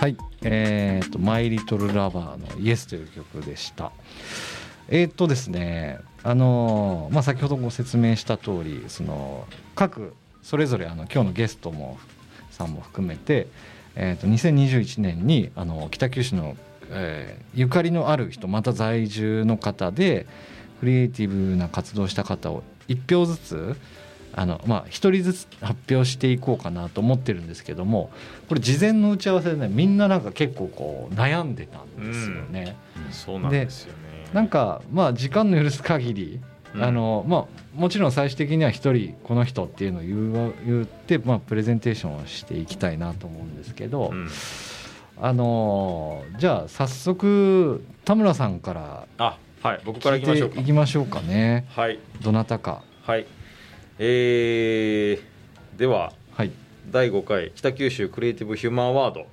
はい、えーと、マイリトルラバーのイエスという曲でした。えー、っとですね、あのまあ、先ほどご説明した通り、その各それぞれあの今日のゲストもさんも含めて、えー、と2021年にあの北九州の、えー、ゆかりのある人また在住の方でクリエイティブな活動した方を1票ずつあのまあ1人ずつ発表していこうかなと思ってるんですけどもこれ事前の打ち合わせでねみんななんか結構こう悩んでたんですよね。うん、そうなんですよね。なんかまあ時間の許す限りあのまあ、もちろん最終的には1人この人っていうのを言う言って、まあ、プレゼンテーションをしていきたいなと思うんですけど、うん、あのじゃあ早速田村さんからあはい僕からいきましょうか。いきましょうかね。はい。どなたか。はい。えー、では、はい、第5回北九州クリエイティブヒューマンアワード、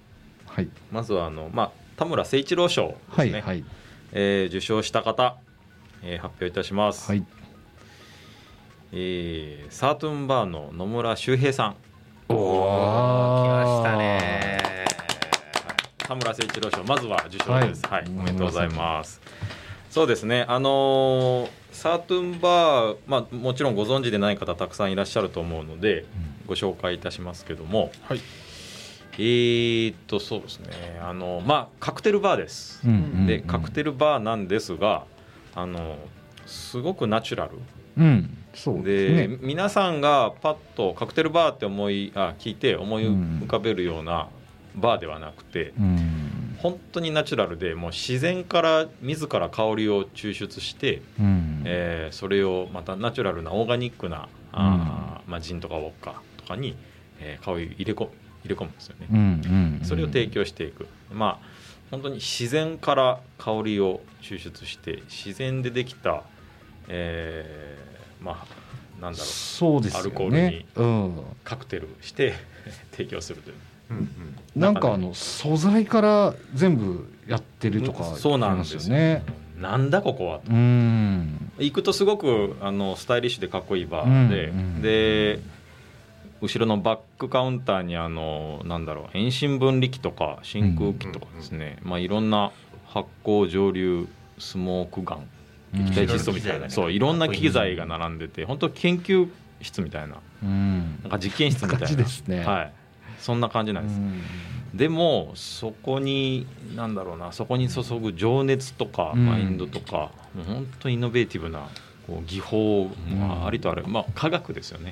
はい、まずはあの、まあ、田村誠一郎賞ですね、はいはい、えー、受賞した方、えー、発表いたします、はい。えー、サートゥンバーの野村修平さん。おお来ましたね。田村誠一郎賞まずは受賞です、はい、はい、おめでとうございますそうですね。あのーサートゥンバー、まあ、もちろんご存知でない方たくさんいらっしゃると思うので、ご紹介いたしますけども、はい、えー、っとそうですね。あのまあカクテルバーです、うんうんうん、でカクテルバーなんですがあのすごくナチュラル、うん、そうで、ね、皆さんがパッとカクテルバーって思いあ聞いて思い浮かべるようなバーではなくて、うん、本当にナチュラルでもう自然から自ら香りを抽出して、うん、えー、それをまたナチュラルなオーガニックな、うん、あまあ、ジンとかウォッカとかに、えー、香り入れこ入れ込むんですよね、うんうんうん、それを提供していく。まあ本当に自然から香りを抽出して自然でできた、えー、まあなんだろうそうです、ね、アルコールにカクテルして 提供するという。うんうん、なんかあの素材から全部やってるとか、そうなんですよ。ね。なんだここは。うん。行くとすごくあのスタイリッシュでかっこいいバーで、うんうん、で後ろのバックカウンターにあのなんだろう遠心分離機とか真空機とかですね、まあ、いろんな発酵蒸留スモークガン液体窒素みたいな、そういろんな機材が並んでて本当研究室みたいな,、なんか実験室みたいな、ね、はい、そんな感じなんです。でもそこになんだろうなそこに注ぐ情熱とかマインドとか、もう本当イノベーティブなこう技法、まあ、ありとある、まあ、科学ですよね、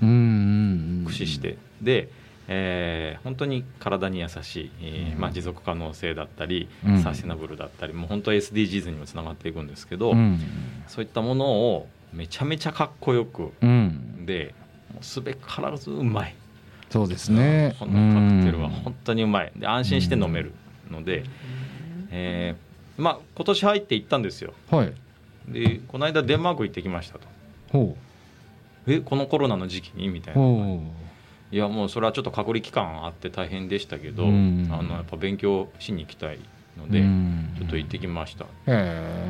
駆使して。で、えー、本当に体に優しい、えーまあ、持続可能性だったり、サステナブルだったりもう本当 SDGs にもつながっていくんですけど、そういったものをめちゃめちゃかっこよく、ですべからずうまい。そうですね。このカクテルは本当にうまい。で安心して飲めるので、えー、まあ今年入っていったんですよ、はい、でこの間デンマーク行ってきましたと。ほう。えこのコロナの時期に？みたいな。いやもうそれはちょっと隔離期間あって大変でしたけど、あのやっぱ勉強しに行きたいので、ちょっと行ってきました。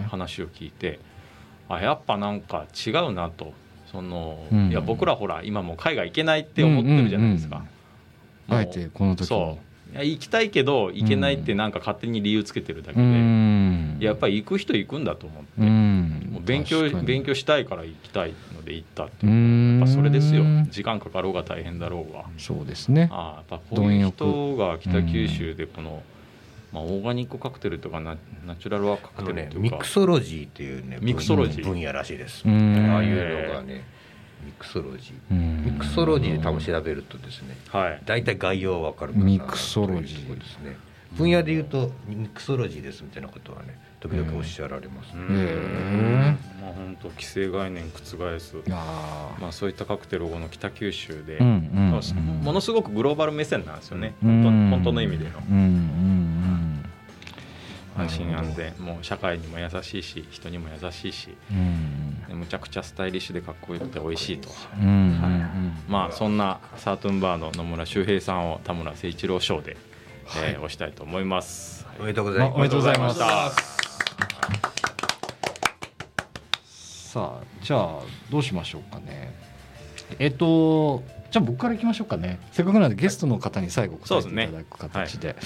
話を聞いてあやっぱなんか違うなとその、うん、いや僕らほら今もう海外行けないって思ってるじゃないですか。あえてこの時そう。いや行きたいけど行けないってなんか勝手に理由つけてるだけで、うん、やっぱり行く人行くんだと思って、うん、もう勉強勉強したいから行きたいので行ったっていう。やっぱそれですよ。時間かかろうが大変だろうが。そうですね。あやっぱこういう人が北九州でこの、まあ、オーガニックカクテルとかナナチュラルワカクテルね、ミクソロジーっていうねミクソロジー。分野らしいです。ああいうのがねミクソロジー。ミクソロジーで多分調べるとですね、はい、大体概要は分かるかなミクソロジー。ですね。分野でいうとミクソロジーですみたいなことはね時々おっしゃられます、ね、まあ本当既成概念覆す。まあそういったカクテルをこの北九州で、うんうんうん、ものすごくグローバル目線なんですよね、うん、本当本当の意味での。うんうん安心安全もう社会にも優しいし人にも優しいし、うん、むちゃくちゃスタイリッシュでかっこよくて美味しいと、うん。はい、まあそんなサートゥンバーの野村周平さんを田村誠一郎賞で、はい、えー、推したいと思います。おめでとうございます。おめでとうございました。さあじゃあどうしましょうかね。えっとじゃあ僕からいきましょうかね。せっかくなのでゲストの方に最後答えていただく形で、ね。はい、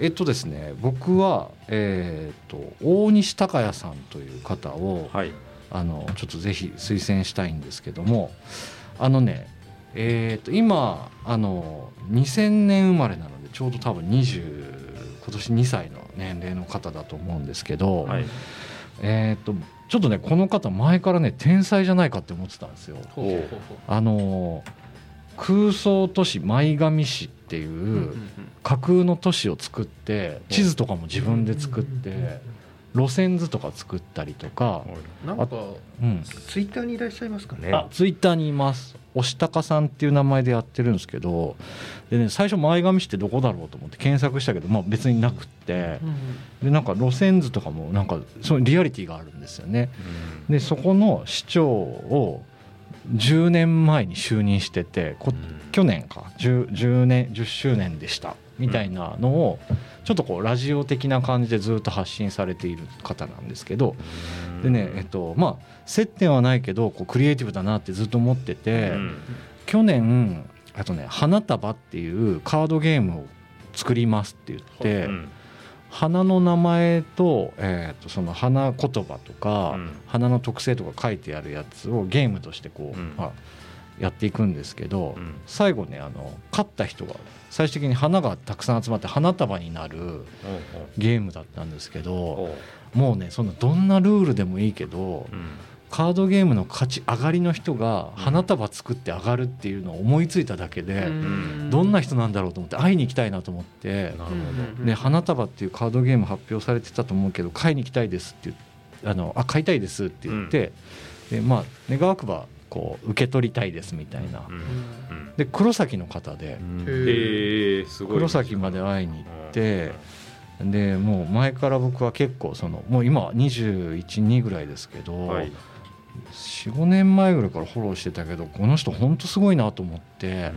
えっとですね僕は、えー、っと大西孝也さんという方を、はい、あのちょっとぜひ推薦したいんですけどもあのねえー、っと今あの2000年生まれなのでちょうど多分20今年2歳の年齢の方だと思うんですけど、はい、えっとちょっとねこの方前からね天才じゃないかって思ってたんですよ。あの空想都市前上市っていう架空の都市を作って地図とかも自分で作って路線図とか作ったりとかなんか、うん、ツイッターにいらっしゃいますかね？あツイッターにいます。押高さんっていう名前でやってるんですけどで、ね、最初前髪市ってどこだろうと思って検索したけど、まあ、別になくって、でなんか路線図とかもなんかそのリアリティがあるんですよね。でそこの市長を10年前に就任しててこ去年か 10, 10年10周年でした。みたいなのをちょっとこうラジオ的な感じでずっと発信されている方なんですけどでねえっとまあ接点はないけどこうクリエイティブだなってずっと思ってて去年あとね「花束」っていうカードゲームを作りますって言って。花の名前と,、えー、とその花言葉とか、花の特性とか書いてあるやつをゲームとしてこう、まあ、やっていくんですけど、うん、最後ねあの勝った人が最終的に花がたくさん集まって花束になるゲームだったんですけどもうねそのどんなルールでもいいけど、うん、カードゲームの勝ち上がりの人が花束作って上がるっていうのを思いついただけで、うん、どんな人なんだろうと思って会いに行きたいなと思ってで花束っていうカードゲーム発表されてたと思うけど買いに行きたいですってあのあ買いたいですって言って、でまあ願わくばこう受け取りたいですみたいな、で黒崎の方で、黒崎まで会いに行って、でもう前から僕は結構そのもう今は212ぐらいですけど、はい、45年前ぐらいからフォローしてたけどこの人本当すごいなと思って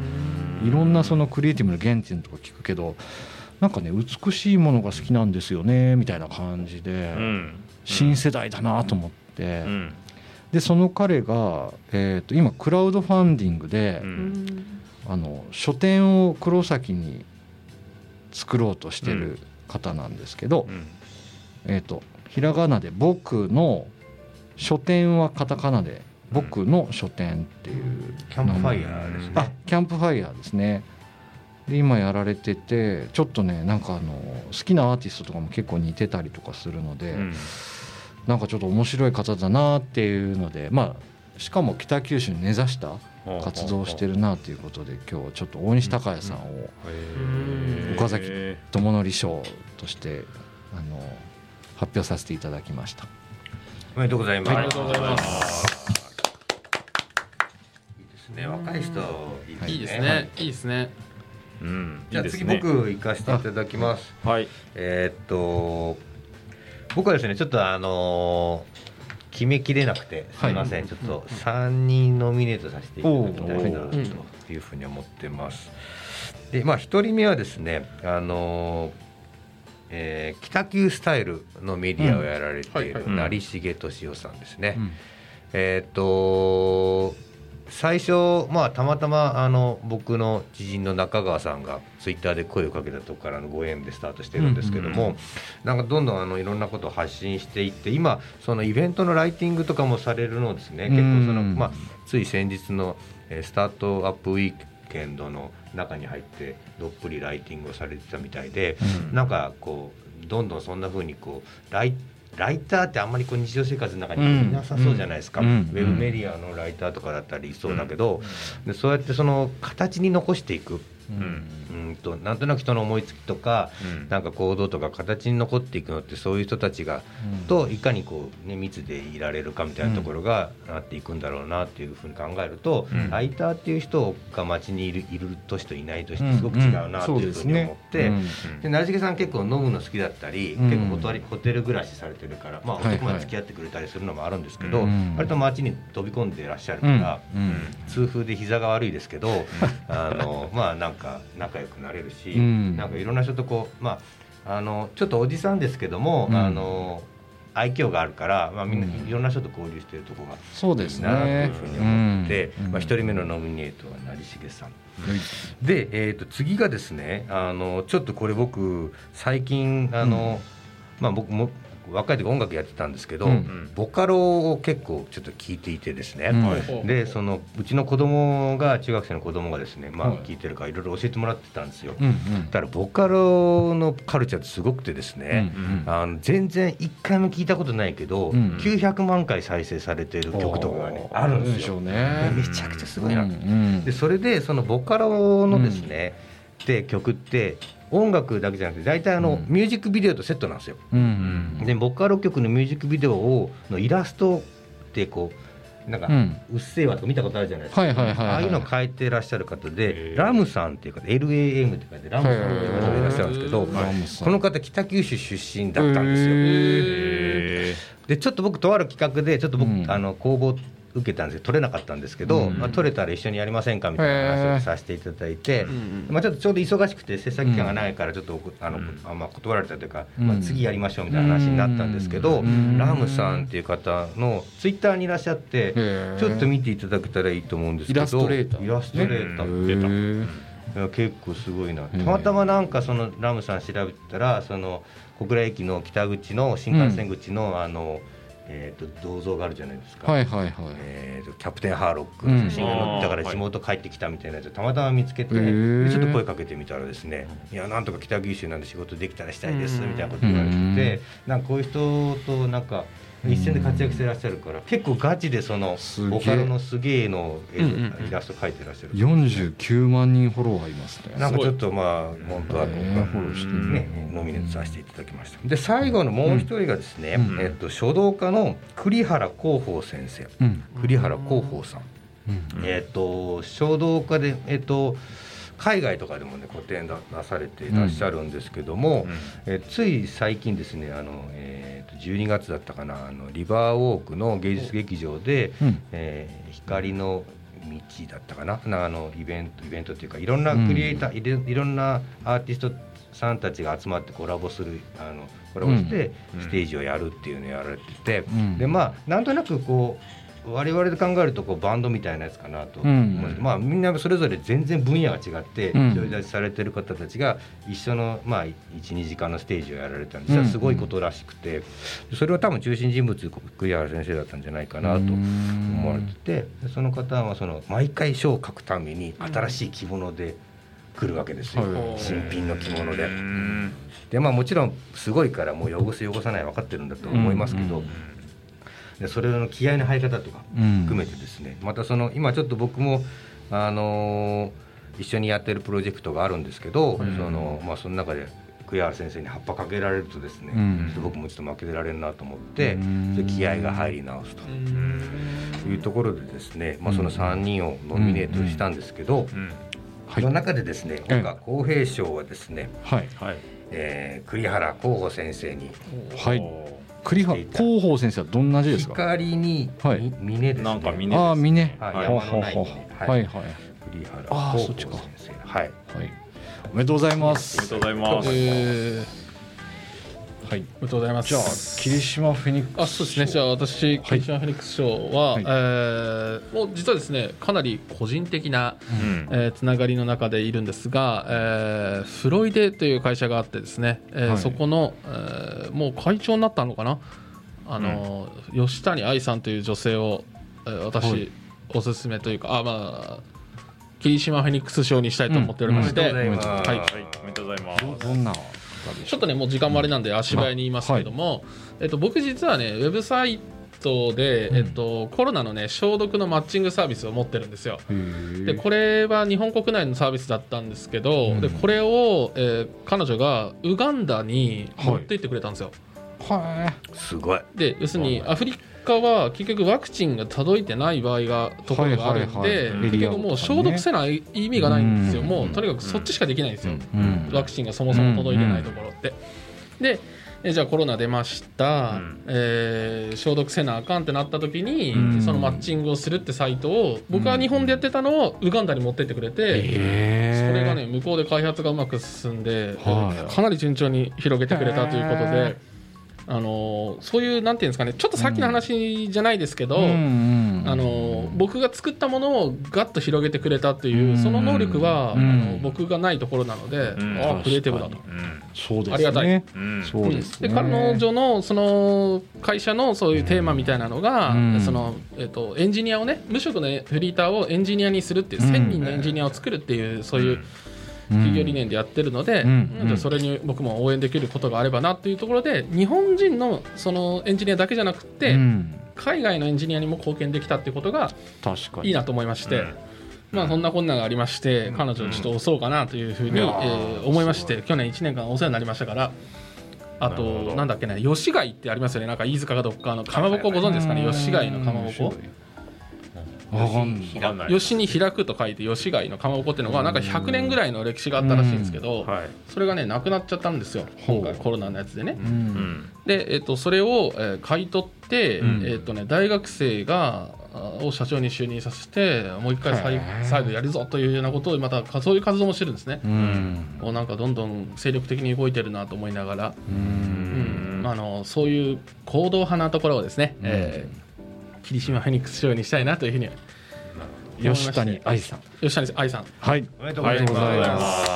いろんなそのクリエイティブの原点とか聞くけどなんかね美しいものが好きなんですよねみたいな感じで、新世代だなと思って。でその彼が、えー、と今クラウドファンディングで、うん、あの書店を黒崎に作ろうとしてる方なんですけど、うん、えーと、ひらがなで「僕の書店」はカタカナで「僕の書店」っていう、キャンプファイヤーですね。あキャンプファイヤーですね。で今やられててちょっとねなんかあの好きなアーティストとかも結構似てたりとかするので、うんなんかちょっと面白い方だなっていうのでまあしかも北九州に根ざした活動をしてるなということで今日ちょっと大西孝也さんを岡崎智則賞としてあの発表させていただきました。おめでとうございます、ありがとうございます。い。いですね。若い。人いいですね。いいですね。うん、じゃあ次僕行かせていただきます。はい。えっと僕はですねちょっとあのー、決めきれなくてすみません、はい、ちょっと3人ノミネートさせていただきたいなというふうに思ってます。でまあ1人目はですねあのーえー、北九スタイルのメディアをやられている成重俊夫さんですね。えっ、と最初、まあ、たまたまあの僕の知人の中川さんがツイッターで声をかけたとこからのご縁でスタートしてるんですけども、うんうん、なんかどんどんあのいろんなことを発信していって今そのイベントのライティングとかもされるのですね。結構その、まあ、つい先日のスタートアップウィーケンドの中に入ってどっぷりライティングをされてたみたいで、うん、なんかこうどんどんそんなふうにこうライライターってあんまりこう日常生活の中にいなさそうじゃないですか、うん、ウェブメディアのライターとかだったらいそうだけど、でそうやってその形に残していくうん。となんとなく人の思いつきとか、うん、なんか行動とか形に残っていくのってそういう人たちが、うん、といかにこう、ね、密でいられるかみたいなところがなっていくんだろうなっていうふうに考えると、うん、ライターっていう人が街にいるいる年といない年ってすごく違うなというふうに思って、で成重さん結構飲むの好きだったり、結構ホテル暮らしされてるから、まあ、男が付き合ってくれたりするのもあるんですけど、割と街に飛び込んでいらっしゃるから、痛風で膝が悪いですけど あのまあなんかか仲良くなれるし、うん、なんかいろんな人とこうまああのちょっとおじさんですけども、うん、あの愛嬌があるから、まあ、みんないろんな人と交流してるとこがそうですね。なというふうに思っで、まあ、1人目のノミネートは成重さん。で、えー、と次がですねあのちょっとこれ僕最近あの、まあ僕も若い時音楽やってたんですけど、うん、ボカロを結構ちょっと聞いていてですね、うん、でそのうちの子供が中学生の子供がですねまあ聞いてるからいろいろ教えてもらってたんですよ、うんうん、だからボカロのカルチャーってすごくてですね、うんうん、あの全然一回も聞いたことないけど、うんうん、900万回再生されてる曲とかがねあるんですよ、ね、めちゃくちゃすごいな、うんうん、でそれでそのボカロのですね、で曲って音楽だけじゃなくて大体あの、ミュージックビデオとセットなんですよ。うんうん、でボカロ曲のミュージックビデオをのイラストってこうなんか、うっせぇわとか見たことあるじゃないですか、ああいうのを描いてらっしゃる方でラムさんっていう方 LAM って書いてラムさんっていう方がいらっしゃるんですけどこの方北九州出身だったんですよ。でちょっと僕とある企画でちょっと僕、あの工房受けたんですけど取れなかったんですけど、うん、まあ、取れたら一緒にやりませんかみたいな話をさせていただいて、まあ、ちょっとちょうど忙しくて切磋期間がないからちょっとあの、あまあ、断られたというか、まあ、次やりましょうみたいな話になったんですけど、ラムさんっていう方のツイッターにいらっしゃってちょっと見ていただけたらいいと思うんですけどイラストレーター。イラストレーター。結構すごいな。たまたまなんかそのラムさん調べたらその小倉駅の北口の新幹線口のあの、えーと、銅像があるじゃないですか、はいはいはい。えーと、キャプテンハーロックの写真が載ってたから地元帰ってきたみたいなやつをたまたま見つけて、ちょっと声かけてみたらですね「いやなんとか北九州なんで仕事できたらしたいです」みたいなこと言われててなんかこういう人となんか一線で活躍してらっしゃるから結構ガチでそのボカロのすげえのイラスト描いてらっしゃる。49万人フォロワーいますね。なんかちょっとまあ本当は僕がフォローしてねノミネートさせていただきました。で最後のもう一人がですね、えっと書道家の栗原広報先生、栗原広報さん、えっと書道家でえっと海外とかでもね個展出されていらっしゃるんですけども、うん、えつい最近ですねあの、えー、12月だったかなあのリバーウォークの芸術劇場で、うん、えー、光の道だったかなあのイベントイベントっていうかいろんなクリエイター、うん、いろんなアーティストさんたちが集まってコラボするあのコラボしてステージをやるっていうのをやられてて、うん、でまあなんとなくこう我々で考えるとこうバンドみたいなやつかなと思うん、まあみんなそれぞれ全然分野が違って独り立ちされてる方たちが一緒のまあ12時間のステージをやられたんですすごいことらしくてそれは多分中心人物栗原先生だったんじゃないかなと思われててその方はその毎回書を書くために新しい着物で来るわけですよ、新品の着物で。でまあもちろんすごいからもう汚す汚さない分かってるんだと思いますけど。でそれの気合の入り方とか含めてですね、うん、またその今ちょっと僕もあのー、一緒にやってるプロジェクトがあるんですけど、うん、そのまあ、その中で栗原先生に葉っぱかけられるとですね、うん、ちょっと僕もちょっと負けられるなと思って、で気合が入り直すと。いうところでですね、まあ、その3人をノミネートしたんですけど、その中でですね僕は公平賞はですね、はい。えー、栗原候補先生に、はい栗原広報先生はどんな字ですか？光に、はい、峰です、ね、なんか峰ああ峰。はい、山のない。はいはい。栗原ああそっちか。はい、はい、おめでとうございます。おめでとうございます、えーはい、おめでとうございます。じゃあ霧島フェニックスあそうですね。じゃあ私霧島フェニックス賞は、はい、えー、もう実はですねかなり個人的な、うん、えー、つながりの中でいるんですが、えー、フロイデという会社があってですね、えー、はい、そこの、えー、もう会長になったのかな？あの、うん、吉谷愛さんという女性を、えー、私、はい、おすすめというかあまあ霧島フェニックス賞にしたいと思っておりまして、うん、はい、おめでとうございます。どんなちょっとねもう時間もあれなんで足早に言いますけども、はい、えっと、僕実はねウェブサイトで、えっと、コロナのね消毒のマッチングサービスを持ってるんですよ。でこれは日本国内のサービスだったんですけど、うん、でこれを、えー、彼女がウガンダに持って行ってくれたんですよ。はい、すごい。で要するにアフリカは結局ワクチンが届いてない場合がところがあるんで、結局もう消毒せない意味がないんですよ、もうとにかくそっちしかできないんですよ、ワクチンがそもそも届いてないところって。でえじゃあコロナ出ました、うん、えー、消毒せなあかんってなった時に、うん、そのマッチングをするってサイトを僕は日本でやってたのをウガンダに持ってってくれて、うん、それがね向こうで開発がうまく進んで、かなり順調に広げてくれたということで。あのそういうなんていうんですかねちょっとさっきの話じゃないですけど、うん、あのの僕が作ったものをガッと広げてくれたっていうその能力は、あの僕がないところなので、ああクリエイティブだと、そうですね。ありがたい、そうですで彼女のその会社のそういうテーマみたいなのが、そのえっとエンジニアをね無職のフリーターをエンジニアにするっていう1000人のエンジニアを作るっていうそういう企業理念でやってるので、じゃそれに僕も応援できることがあればなっていうところで日本人のそのエンジニアだけじゃなくて、海外のエンジニアにも貢献できたっていうことがいいなと思いまして。まあそんなこんながありまして彼女をちょっと押そうかなというふうに、えー、思いまして去年1年間お世話になりましたからあとなんだっけね吉貝ってありますよね。なんか飯塚かどっかのかまぼこご存知ですかね。吉貝のかまぼこ吉に開くと書いて吉貝のかまぼこっていうのがなんか100年ぐらいの歴史があったらしいんですけど、それがねなくなっちゃったんですよ。今回コロナのやつでね。で、えー、とそれを、えー、買い取って、えーとね、大学生がを社長に就任させてもう一回再再度やるぞというようなことをまたそういう活動もしてるんですね。うなんかどんどん精力的に動いてるなと思いながら、うん。あのそういう行動派なところをですね、えー、霧島フェニックス賞にしたいなというふうに吉谷愛さん。吉谷愛さん。はい。おめでとうございます、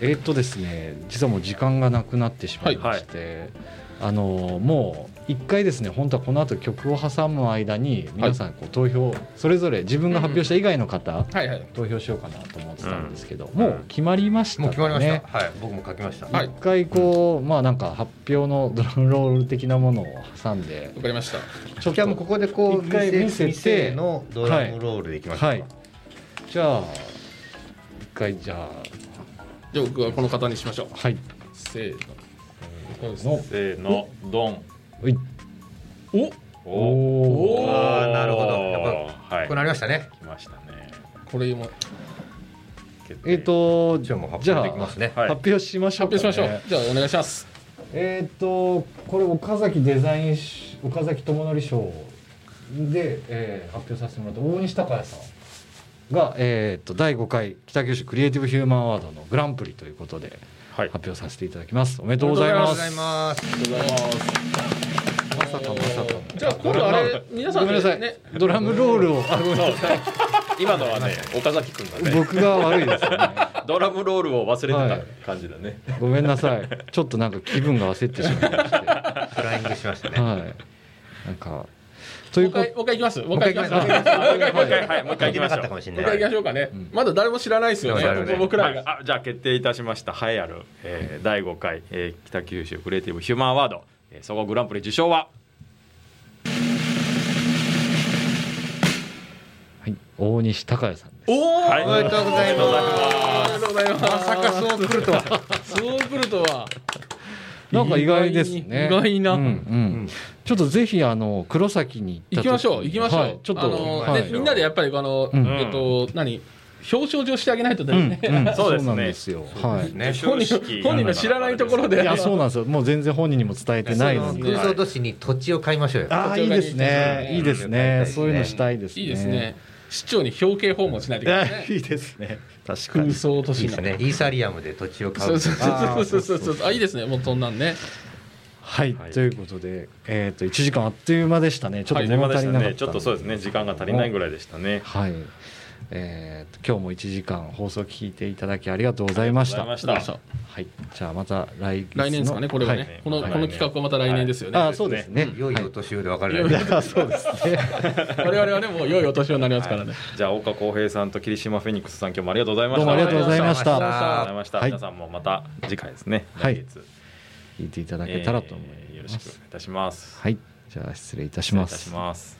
えー、っとですね実はもう時間がなくなってしまいまして、はい、あのもう一回ですね本当はこの後曲を挟む間に皆さんこう投票、それぞれ自分が発表した以外の方、投票しようかなと思ってたんですけど、もう決まりましたね。もう決まりました。はい、僕も書きました。一回こう、まあなんか発表のドラムロール的なものを挟んで、わかりました。ちょっとここでこう一回見せてのドラムロールでいきましょうはい。じゃあ一回じゃあじゃあ僕はこの方にしましょう。はい。せーの。せーのドン。はい。おおおあなるほど。やっぱ、はい、こうなりましたね。来ましたね。これ今えっ、ー、とじゃあもう発表できますね、はい、発表しましょう、ね、発表しましょう。じゃあお願いします。えっ、ー、とこれ岡崎デザイン岡崎智則賞で、えー、発表させてもらった。大西隆也さんが、えーと、と第5回北九州クリエイティブヒューマンアワードのグランプリということで、はい、発表させていただきます。おめでとうございます。おめでとうございますありがとうございます。まさかまさかじゃあ今度あれ皆さんごめんなさい、ね、ドラムロールを。今のはね岡崎君がね。僕が悪いですね。ドラムロールを忘れてた感じだね、はい、ごめんなさい。ちょっとなんか気分が焦ってしまいまして。フライングしましたね。はい。なんかというもう一回いきます？もう一回いきます。もう一回、はい、もう一回いきましょう。もう一回行きましょうかね。まだ誰も知らないですよね。僕らが。あ、じゃあ決定いたしました。栄えある、えー、第5回、えー、北九州クリエイティブヒューマンアワード、えー、総合グランプリ受賞は？大西隆也さんです。おお、はい、おめでとうございます。ありがとうございます。まさかそう来るとは。そう来るとは。なんか意外ですね。意外な。うん、うん、ちょっとぜひあの黒崎に行きましょう。行きましょう。はい、ちょっと、あのはい、みんなでやっぱりあの、うん、えっと何。表彰状してあげないとね、うんうん、そうですね。はい。ね、本人本人の知らないところで、いやそうなんですよ。もう全然本人にも伝えてないのに。空想都市に土地を買いましょうよ。ああいいですね。いいですね。そういうのしたいですね。いいですね。市長に表敬訪問しないといけない、ね、いいですね確かに。空想都市の。ね。イーサリアムで土地を買うそうそうそうそうそう。あいいですね。もうそんなんね。はい、はい、ということで、えーと、と1時間あっという間でしたね。ちょっと物足りなかった、ね、ちょっとそうですね。時間が足りないぐらいでしたね。はいえー、今日も1時間放送聞いていただきありがとうございました。はい、じゃあまた来来年ですかねこれはね、はい、このこの企画はまた来年ですよね。あそうですね。良いお年をで別れる。そうですね。我々はねもう良いお年をになりますからね。じゃあ岡浩平さんと霧島フェニックスさん今日もありがとうございました。どうもありがとうございました。ありがとうございました。皆さんもまた次回ですね。はい。聞いていただけたらと思います。よろしくお願いいたします。はい。じゃあ失礼いたします。失礼いたします。